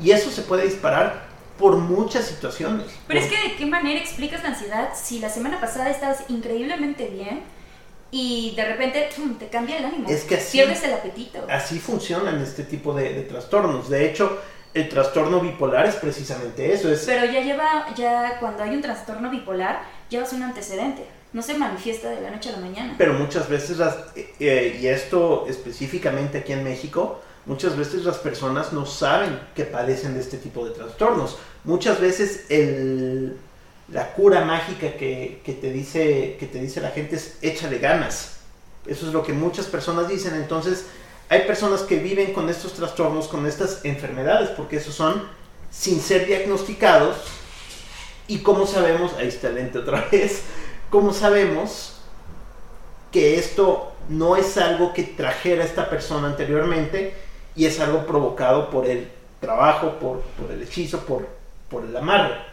Y eso se puede disparar por muchas situaciones. Pero es que de qué manera explicas la ansiedad si la semana pasada estabas increíblemente bien y de repente te cambia el ánimo. Es que así- pierdes el apetito. Así funcionan este tipo de, de trastornos. De hecho, el trastorno bipolar es precisamente eso. Es, Pero ya lleva, ya cuando hay un trastorno bipolar, llevas un antecedente. No se manifiesta de la noche a la mañana. pero muchas veces, las, eh, eh, y esto específicamente aquí en México, muchas veces las personas no saben que padecen de este tipo de trastornos. Muchas veces el, la cura mágica que, que te dice, que te dice la gente es échale ganas. Eso es lo que muchas personas dicen. Entonces, hay personas que viven con estos trastornos, con estas enfermedades, porque esos son sin ser diagnosticados. Y como sabemos, ahí está el lente otra (laughs) vez, como sabemos que esto no es algo que trajera esta persona anteriormente y es algo provocado por el trabajo, por, por el hechizo, por, por el amarre.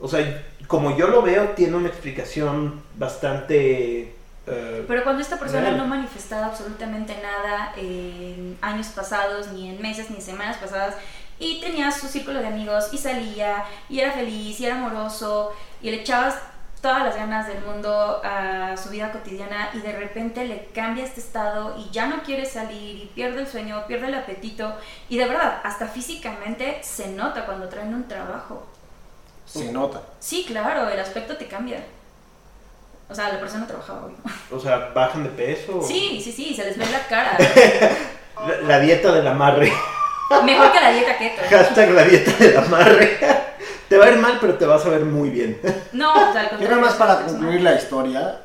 O sea, como yo lo veo, tiene una explicación bastante... eh, Pero cuando esta persona Real. no manifestaba absolutamente nada en años pasados, ni en meses, ni en semanas pasadas, y tenía su círculo de amigos, y salía, y era feliz, y era amoroso, y le echabas todas las ganas del mundo a su vida cotidiana, y de repente le cambia este estado, y ya no quiere salir, y pierde el sueño, pierde el apetito, y de verdad, hasta físicamente se nota cuando traen un trabajo. Se nota. Sí, claro, el aspecto te cambia. O sea, la persona trabajaba hoy. o sea, bajan de peso. Sí, sí, sí, se les ve la cara. (laughs) La, la dieta del amarre. Mejor que la dieta keto. Hashtag la dieta del amarre. Te va a ir mal, pero te vas a ver muy bien. No, o sea, al Yo nada más para concluir la historia,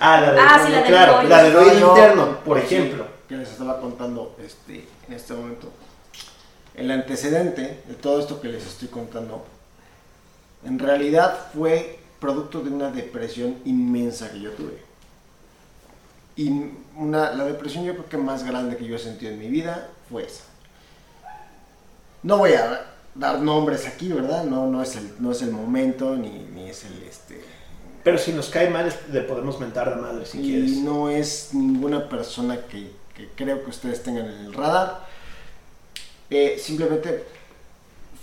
Ah, la del Ah, sí, la del claro, la del interno, por sí, ejemplo. que les estaba contando este, en este momento. El antecedente de todo esto que les estoy contando, en realidad fue producto de una depresión inmensa que yo tuve. Y una, la depresión yo creo que más grande que yo he sentido en mi vida fue esa. No voy a dar nombres aquí, ¿verdad? No, no, es, el, no es el momento, ni, ni es el... Este, Pero si nos cae mal, le podemos mentar a madre si y quieres. no es ninguna persona que, que creo que ustedes tengan en el radar. Eh, simplemente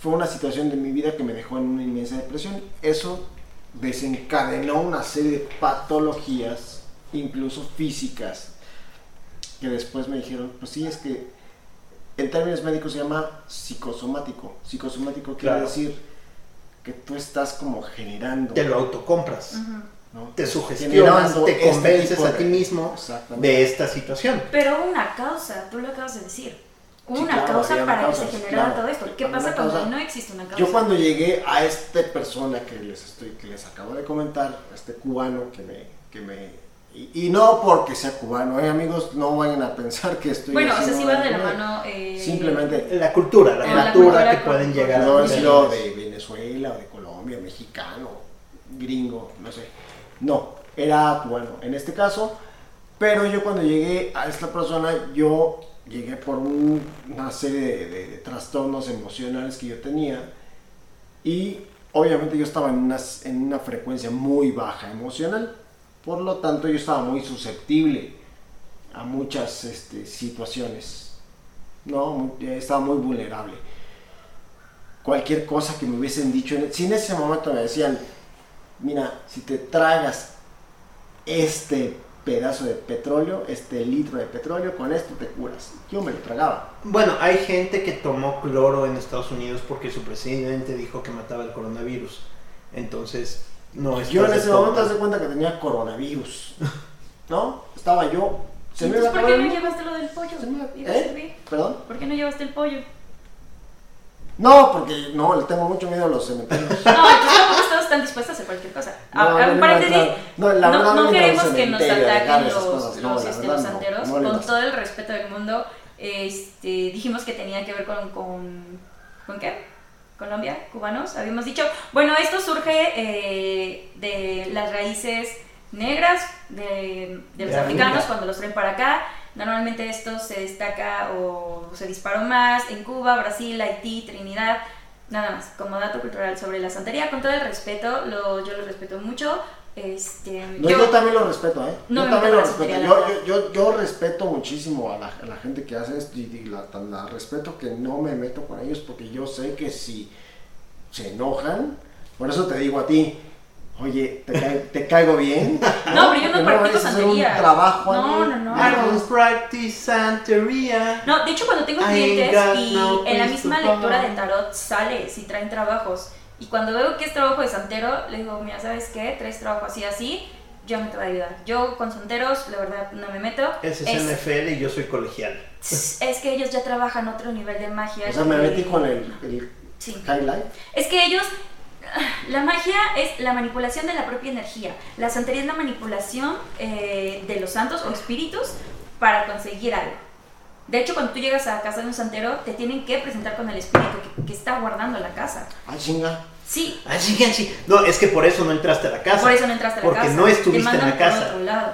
fue una situación de mi vida que me dejó en una inmensa depresión. Eso desencadenó una serie de patologías, incluso físicas, que después me dijeron, pues sí, es que en términos médicos se llama psicosomático. Psicosomático quiere Claro. decir que tú estás como generando. Te lo autocompras. Ujú. ¿no? Te sugestionas, te este convences a ti mismo de esta situación. Pero una causa, tú lo acabas de decir. Hubo Sí, una claro, causa una para causa, que se generara claro. todo esto. ¿Qué pasa una cuando causa. no existe una causa? Yo cuando llegué a esta persona que les estoy, que les acabo de comentar, a este cubano que me, que me y, y no porque sea cubano, eh, amigos, no vayan a pensar que estoy Bueno, o sea, sí va de la una- mano. eh, Simplemente La cultura, la la cultura cultura que pueden llegar no a tener. sido de Venezuela o de Colombia, mexicano, gringo, no sé. No, era cubano en este caso. Pero yo cuando llegué a esta persona, yo llegué por un- una serie de, trastornos emocionales que yo tenía. Y obviamente yo estaba en una, en una frecuencia muy baja emocional. Por lo tanto, yo estaba muy susceptible a muchas este, situaciones. No, Muy- estaba muy vulnerable cualquier cosa que me hubiesen dicho, si en ese momento me decían, mira, si te tragas este pedazo de petróleo, este litro de petróleo, con esto te curas. Yo me lo tragaba. Bueno, hay gente que tomó cloro en Estados Unidos porque su presidente dijo que mataba el coronavirus. Entonces, no es Yo en ese momento haz de cuenta que tenía coronavirus. ¿No? Estaba yo. (laughs) Se me iba ¿por qué no llevaste lo del pollo? Se me- Iba a ¿Eh? ¿Perdón? ¿Por qué no llevaste el pollo? No, porque no, le tengo mucho miedo a los cementerios. (laughs) No, entonces tampoco estamos tan dispuestos a hacer cualquier cosa. A- No, a- no, no, la queremos que nos ataquen los, los, este, santeros. con todo el respeto del mundo, este, dijimos que tenía que ver con, con, ¿con qué? Colombia, cubanos, habíamos dicho. Bueno, esto surge eh, de las raíces negras de, de los De africanos cuando los traen para acá. Normalmente esto se destaca o se disparó más en Cuba, Brasil, Haití, Trinidad. Nada más, como dato cultural sobre la santería, con todo el respeto, lo, yo lo respeto mucho. Este, No, yo, también lo respeto, ¿eh? No yo me también lo respeto. Yo, yo, yo, yo respeto muchísimo a la, a la gente que hace esto y, y la, la respeto que no me meto con ellos porque yo sé que si se enojan, por eso te digo a ti, oye, ¿te, cae- te caigo bien? (laughs) No, pero yo no practico vayas a hacer un santería. trabajo No, no, no. I don't practice santería. No, de hecho cuando tengo clientes y no en la to misma go. lectura de tarot sale si traen trabajos y cuando veo que es trabajo de santero, le digo, mira, ¿sabes qué? Traes trabajo así, así, yo no te voy a ayudar. Yo con santeros, la verdad, no me meto. Ese es NFL y yo soy colegial. es que ellos ya trabajan otro nivel de magia. O sea, me metí con el, el Sí. highlight. Es que ellos, la magia es la manipulación de la propia energía. La santería es la manipulación eh, de los santos o espíritus para conseguir algo. De hecho, cuando tú llegas a casa de un santero, te tienen que presentar con el espíritu que, que está guardando la casa. Ah, chinga. Sí, Así que así. No, es que por eso no entraste a la casa. por eso no entraste a la Porque casa. no estuviste Te en la casa. Por otro lado.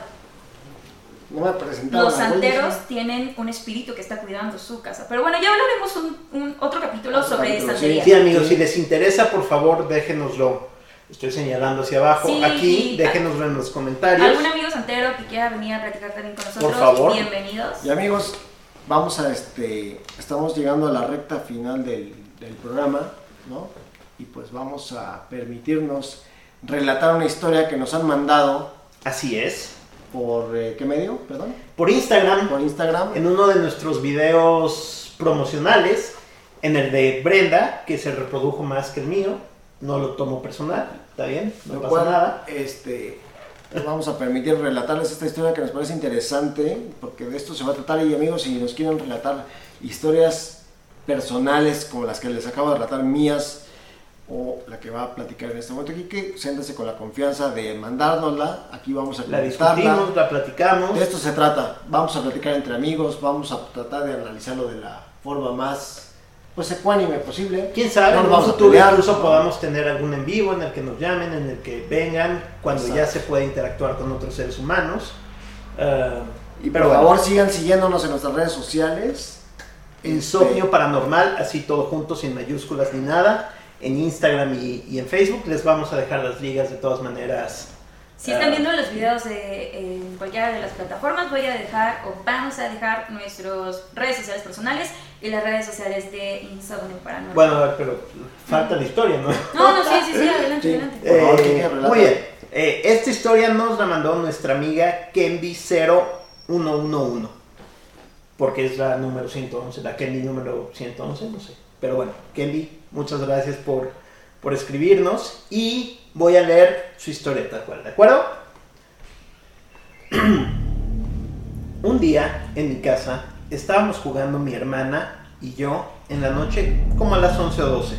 No me presentaron. Los santeros ¿no? tienen un espíritu que está cuidando su casa. Pero bueno, ya hablaremos un, un- otro capítulo Otro sobre capítulo, santería. Sí, amigos, si les interesa, por favor, déjenoslo. Estoy señalando hacia abajo. Sí, Aquí, déjenoslo en los comentarios. ¿Algún amigo santero que quiera venir a platicar también con nosotros? favor. Bienvenidos. Y amigos, vamos a este, estamos llegando a la recta final del, del programa, ¿no? Y pues vamos a permitirnos relatar una historia que nos han mandado Así es. Por, eh, ¿qué medio? Perdón. Por Instagram, Por Instagram. en uno de nuestros videos promocionales, en el de Brenda, que se reprodujo más que el mío. No lo tomo personal, ¿está bien? No lo pasa cual, nada. Este, nos vamos a permitir relatarles esta historia que nos parece interesante, porque de esto se va a tratar. Y amigos, si nos quieren relatar historias personales como las que les acabo de relatar mías, o la que va a platicar en este momento aquí, que siéntase con la confianza de mandárnosla. Aquí vamos a La discutimos, la platicamos. De esto se trata. Vamos a platicar entre amigos, vamos a tratar de analizarlo de la forma más pues ecuánime posible. Quién sabe, No en un vamos a futuro pelear, incluso ¿no? podamos tener algún en vivo en el que nos llamen, en el que vengan, cuando ya Exacto. se pueda interactuar con otros seres humanos. Ah, Y pero por bueno, favor sigan siguiéndonos en nuestras redes sociales. Insomnio Este, Paranormal, así todo junto, sin mayúsculas ni nada. En Instagram y, y en Facebook les vamos a dejar las ligas de todas maneras. Si están viendo los videos de, en cualquiera de las plataformas, voy a dejar o vamos a dejar nuestras redes sociales personales y las redes sociales de Insomnio Paranormal. Bueno, a ver, pero falta la historia, ¿no? No, no, sí, sí, sí, adelante, Sí. adelante. Favor, Eh, muy bien. Eh, esta historia nos la mandó nuestra amiga Kenby0111. Porque es la número 111, la Kenby número 111, no sé. Pero bueno, Kenby, muchas gracias por, por escribirnos. Y voy a leer su cual, ¿de acuerdo? (clears throat) Un día en mi casa estábamos jugando mi hermana y yo en la noche como a las 11 o 12.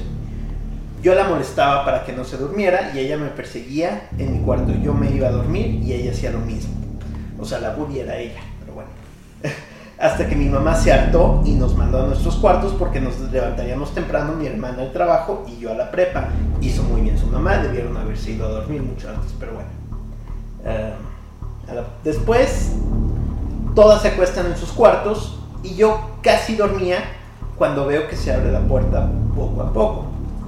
Yo la molestaba para que no se durmiera y ella me perseguía en mi cuarto. Yo me iba a dormir y ella hacía lo mismo. O sea, la bully era ella. Hasta que mi mamá se hartó y nos mandó a nuestros cuartos porque nos levantaríamos temprano mi hermana al trabajo y yo a la prepa. Hizo muy bien su mamá, debieron haberse ido a dormir mucho antes, pero bueno. Eh, después, todas se acuestan en sus cuartos y yo casi dormía cuando veo que se abre la puerta poco a poco,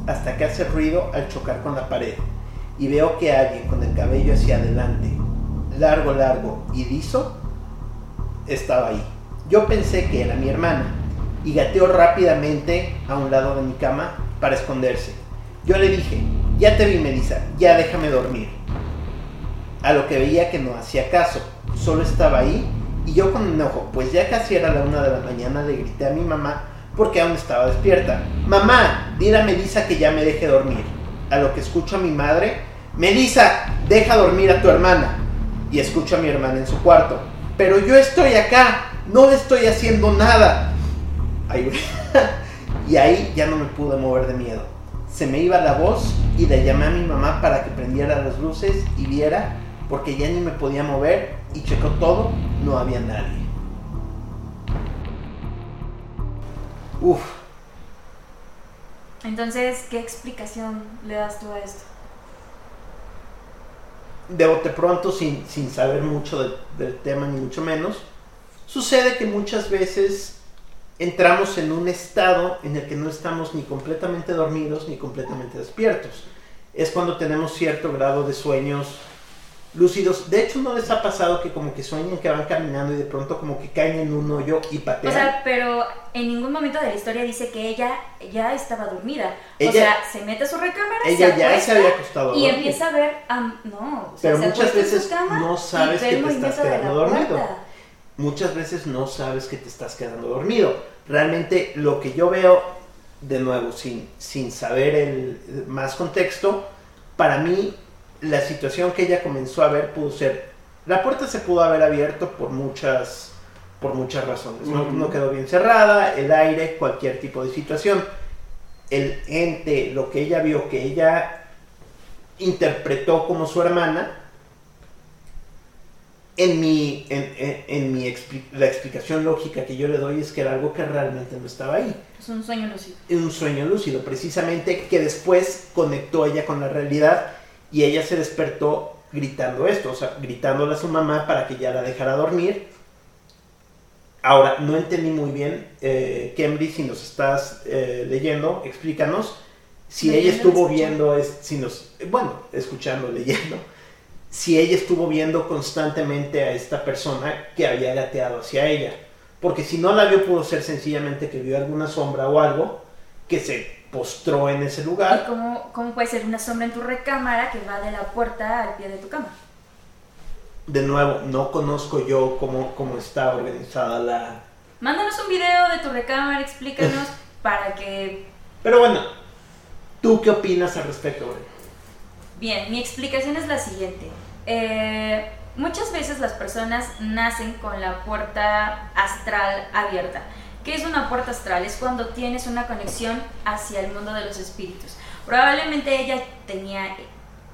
hasta que hace ruido al chocar con la pared. Y veo que alguien con el cabello hacia adelante, largo, largo y liso, estaba ahí. Yo pensé que era mi hermana y gateó rápidamente a un lado de mi cama para esconderse. Yo le dije, ya te vi Melissa, ya déjame dormir. A lo que veía que no hacía caso, solo estaba ahí y yo con enojo, pues ya casi era la una de la mañana, le grité a mi mamá porque aún estaba despierta. Mamá, dile a Melissa que ya me deje dormir. A lo que escucho a mi madre, Melissa, deja dormir a tu hermana. Y escucho a mi hermana en su cuarto. Pero yo estoy acá, no le estoy haciendo nada. Ahí- (laughs) y ahí ya no me pude mover de miedo. Se me iba la voz y le llamé a mi mamá para que prendiera las luces y viera, porque ya ni me podía mover y checó todo, no había nadie. Uf, Entonces, ¿qué explicación le das tú a esto? de bote pronto, sin, sin saber mucho del tema, ni mucho menos, sucede que muchas veces entramos en un estado en el que no estamos ni completamente dormidos ni completamente despiertos. Es cuando tenemos cierto grado de sueños lúcidos. De hecho, ¿no les ha pasado que como que sueñan que van caminando y de pronto como que caen en un hoyo y O patean? sea, pero en ningún momento de la historia dice que ella ya estaba dormida. Ella- o sea, se mete a su recámara, Ella se ya se había acostado y empieza a ver, am- no, o sea, Pero se muchas veces no sabes que te estás quedando dormido. Muchas veces no sabes que te estás quedando dormido. Realmente lo que yo veo, de nuevo, sin, sin saber el más contexto, para mí la situación que ella comenzó a ver pudo ser, la puerta se pudo haber abierto por muchas, por muchas razones. No, no quedó bien cerrada, el aire, cualquier tipo de situación. El ente, lo que ella vio, que ella interpretó como su hermana, en mi, en, en- en mi expli- la explicación lógica que yo le doy es que era algo que realmente no estaba ahí. Es un sueño lúcido. Un sueño lúcido, precisamente que después conectó ella con la realidad y ella se despertó gritando esto, o sea, gritándole a su mamá para que ya la dejara dormir. Ahora, no entendí muy bien, eh, si nos estás eh, leyendo, explícanos si ella estuvo escuchando. viendo, es, si nos, bueno, escuchando, leyendo, si ella estuvo viendo constantemente a esta persona que había gateado hacia ella. Porque si no la vio, pudo ser sencillamente que vio alguna sombra o algo que se postró en ese ¿Y lugar. cómo, cómo puede ser una sombra en tu recámara que va de la puerta al pie de tu cama? De nuevo, no conozco yo cómo, cómo está organizada la... Mándanos un video de tu recámara, explícanos (laughs) para que... Pero bueno, ¿tú qué opinas al respecto, Bren? Bien, mi explicación es la siguiente. Eh, muchas veces las personas nacen con la puerta astral abierta. ¿Qué es una puerta astral? Es cuando tienes una conexión hacia el mundo de los espíritus. Probablemente ella tenía,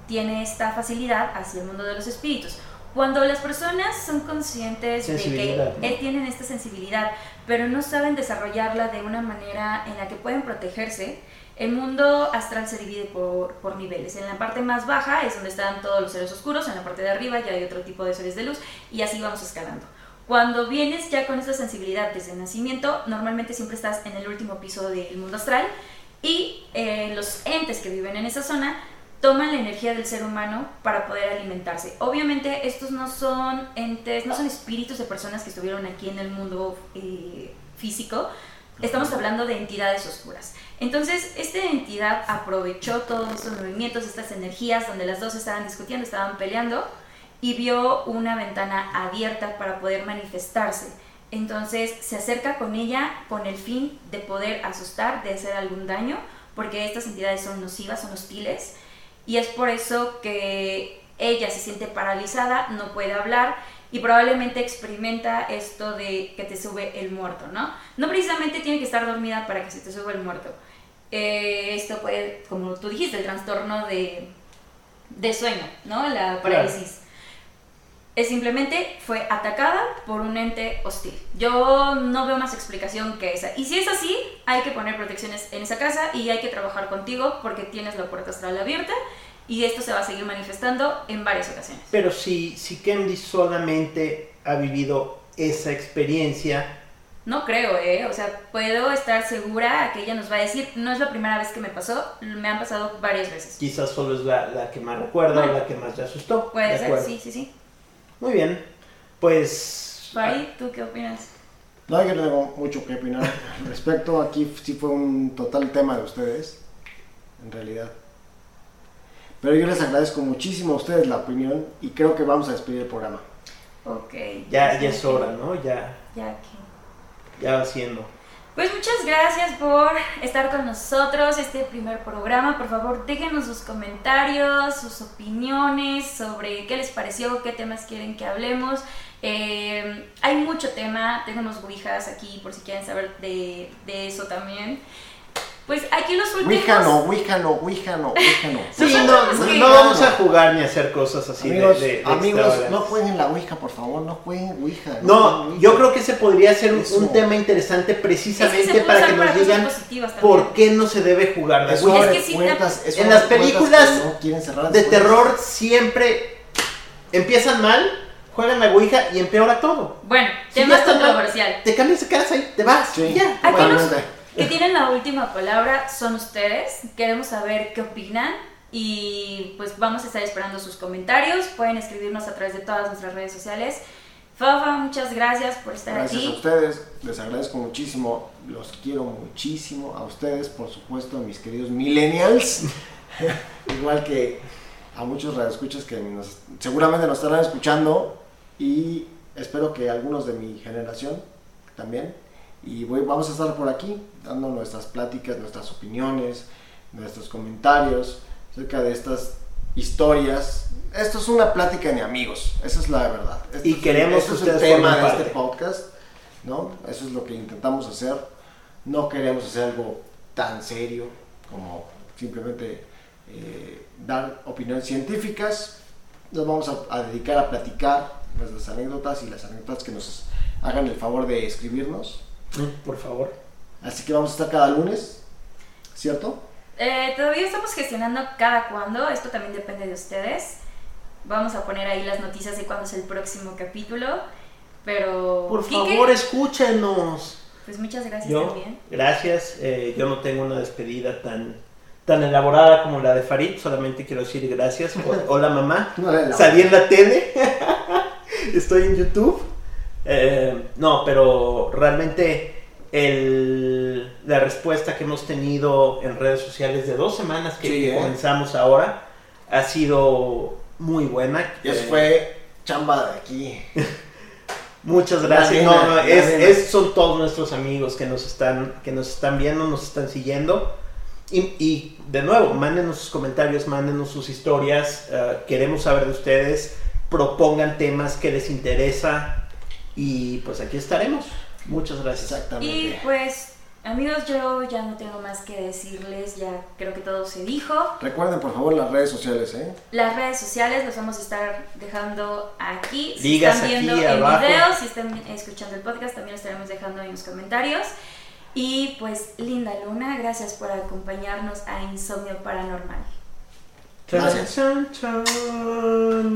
tiene esta facilidad hacia el mundo de los espíritus. Cuando las personas son conscientes de que tienen esta sensibilidad, pero no saben desarrollarla de una manera en la que pueden protegerse, el mundo astral se divide por, niveles. En la parte más baja es donde están todos los seres oscuros, en la parte de arriba ya hay otro tipo de seres de luz y así vamos escalando. Cuando vienes ya con esta sensibilidad desde el nacimiento, normalmente siempre estás en el último piso del mundo astral y eh, los entes que viven en esa zona toman la energía del ser humano para poder alimentarse. Obviamente estos no son entes, no son espíritus de personas que estuvieron aquí en el mundo eh, físico, estamos hablando de entidades oscuras. Entonces, esta entidad aprovechó todos estos movimientos, estas energías donde las dos estaban discutiendo, estaban peleando y vio una ventana abierta para poder manifestarse. Entonces se acerca con ella con el fin de poder asustar, de hacer algún daño, porque estas entidades son nocivas, son hostiles, y es por eso que ella se siente paralizada, no puede hablar y probablemente experimenta esto de que te sube el muerto, ¿no? No precisamente tiene que estar dormida para que se te suba el muerto. Eh, esto puede, como tú dijiste, el trastorno de, de sueño, ¿no? La parálisis. Es simplemente fue atacada por un ente hostil. Yo no veo más explicación que esa. Y si es así, hay que poner protecciones en esa casa y hay que trabajar contigo porque tienes la puerta astral abierta y esto se va a seguir manifestando en varias ocasiones. Pero si, si Candy solamente ha vivido esa experiencia, No creo, ¿eh? O sea, puedo estar segura que ella nos va a decir, no es la primera vez que me pasó, me han pasado varias veces. quizás solo es la, la que más recuerda o la que más le asustó. Puede De ser, acuerdo. sí, sí, sí. Muy bien, pues... Fari, ¿tú qué opinas? No, yo no tengo mucho que opinar al respecto. Aquí sí fue un total tema de ustedes, en realidad. Pero yo les agradezco muchísimo a ustedes la opinión y creo que vamos a despedir el programa. Ok. Ya, ya es hora, ¿no? Ya, Ya que... ya va siendo. Pues muchas gracias por estar con nosotros este primer programa. Por favor, déjenos sus comentarios, sus opiniones sobre qué les pareció, qué temas quieren que hablemos. Eh, hay mucho tema, tengo unos ouijas aquí por si quieren saber de, de eso también. Pues aquí los últimos... Ouija no, Ouija no, Ouija no, Ouija no. Sí, no, no vamos a jugar ni a hacer cosas así de- amigos, de, de amigos, extravagancias. no jueguen la Ouija, por favor, no jueguen Ouija. No, jueguen yo creo que ese podría ser un, tema interesante Es que precisamente para que para nos digan por qué no se debe jugar la Ouija. Es que en las películas que no quieren cerrar de terror siempre empiezan mal, juegan la Ouija y empeora todo. Bueno, Si tema está mal, controversial. Te cambias de casa y te vas. Sí, y ya. Aquí los totalmente. Que tienen la última palabra son ustedes. Queremos saber qué opinan y pues vamos a estar esperando sus comentarios. Pueden escribirnos a través de todas nuestras redes sociales. Fafa, muchas gracias por estar Gracias a aquí. ustedes, les agradezco muchísimo, los quiero muchísimo a ustedes, por supuesto, a mis queridos millennials, (laughs) igual que a muchos radioescuchas que nos- seguramente nos estarán escuchando y espero que algunos de mi generación también. Y voy- vamos a estar por aquí dando nuestras pláticas, nuestras opiniones, nuestros comentarios acerca de estas historias. Esto es una plática de amigos, esa es la verdad. Esto Y es- queremos esto que es el ustedes tema de parte. este podcast, ¿no? Eso es lo que intentamos hacer. No queremos hacer algo tan serio como simplemente eh, dar opiniones científicas. Nos vamos a, a dedicar a platicar nuestras anécdotas y las anécdotas que nos hagan el favor de escribirnos. Por favor. Así que vamos a estar cada lunes, ¿cierto? Eh, todavía estamos gestionando cada cuándo. Esto también depende de ustedes. Vamos a poner ahí las noticias de cuándo es el próximo capítulo. Pero... Por Quique, favor, escúchenos. Pues muchas gracias Yo, también. gracias. eh, yo no tengo una despedida tan, tan elaborada como la de Farid. Solamente quiero decir gracias. Hola, mamá. (laughs) No la- la- Salí en la tele. (laughs) Estoy en YouTube. Eh, no, pero realmente el- la respuesta que hemos tenido en redes sociales de dos semanas que, Sí, que ¿eh? comenzamos ahora ha sido muy buena. Y eso Eh, fue chamba de aquí. (laughs) Muchas gracias. nena, No, no, la es, son todos nuestros amigos que nos están, que nos están viendo, nos están siguiendo. Y, y, de nuevo, mándenos sus comentarios, mándenos sus historias. eh, queremos saber de ustedes. Propongan temas que les interesa. Y pues aquí estaremos. Muchas gracias. Y Exactamente. pues Amigos, yo ya no tengo más que decirles, ya creo que todo se dijo. Recuerden por favor las redes sociales, ¿eh? Las redes sociales las vamos a estar dejando aquí. Si Ligas están viendo aquí el abajo. video, si están escuchando el podcast, también lo estaremos dejando en los comentarios. Y pues, Linda Luna, gracias por acompañarnos a Insomnio Paranormal. Gracias. Chan.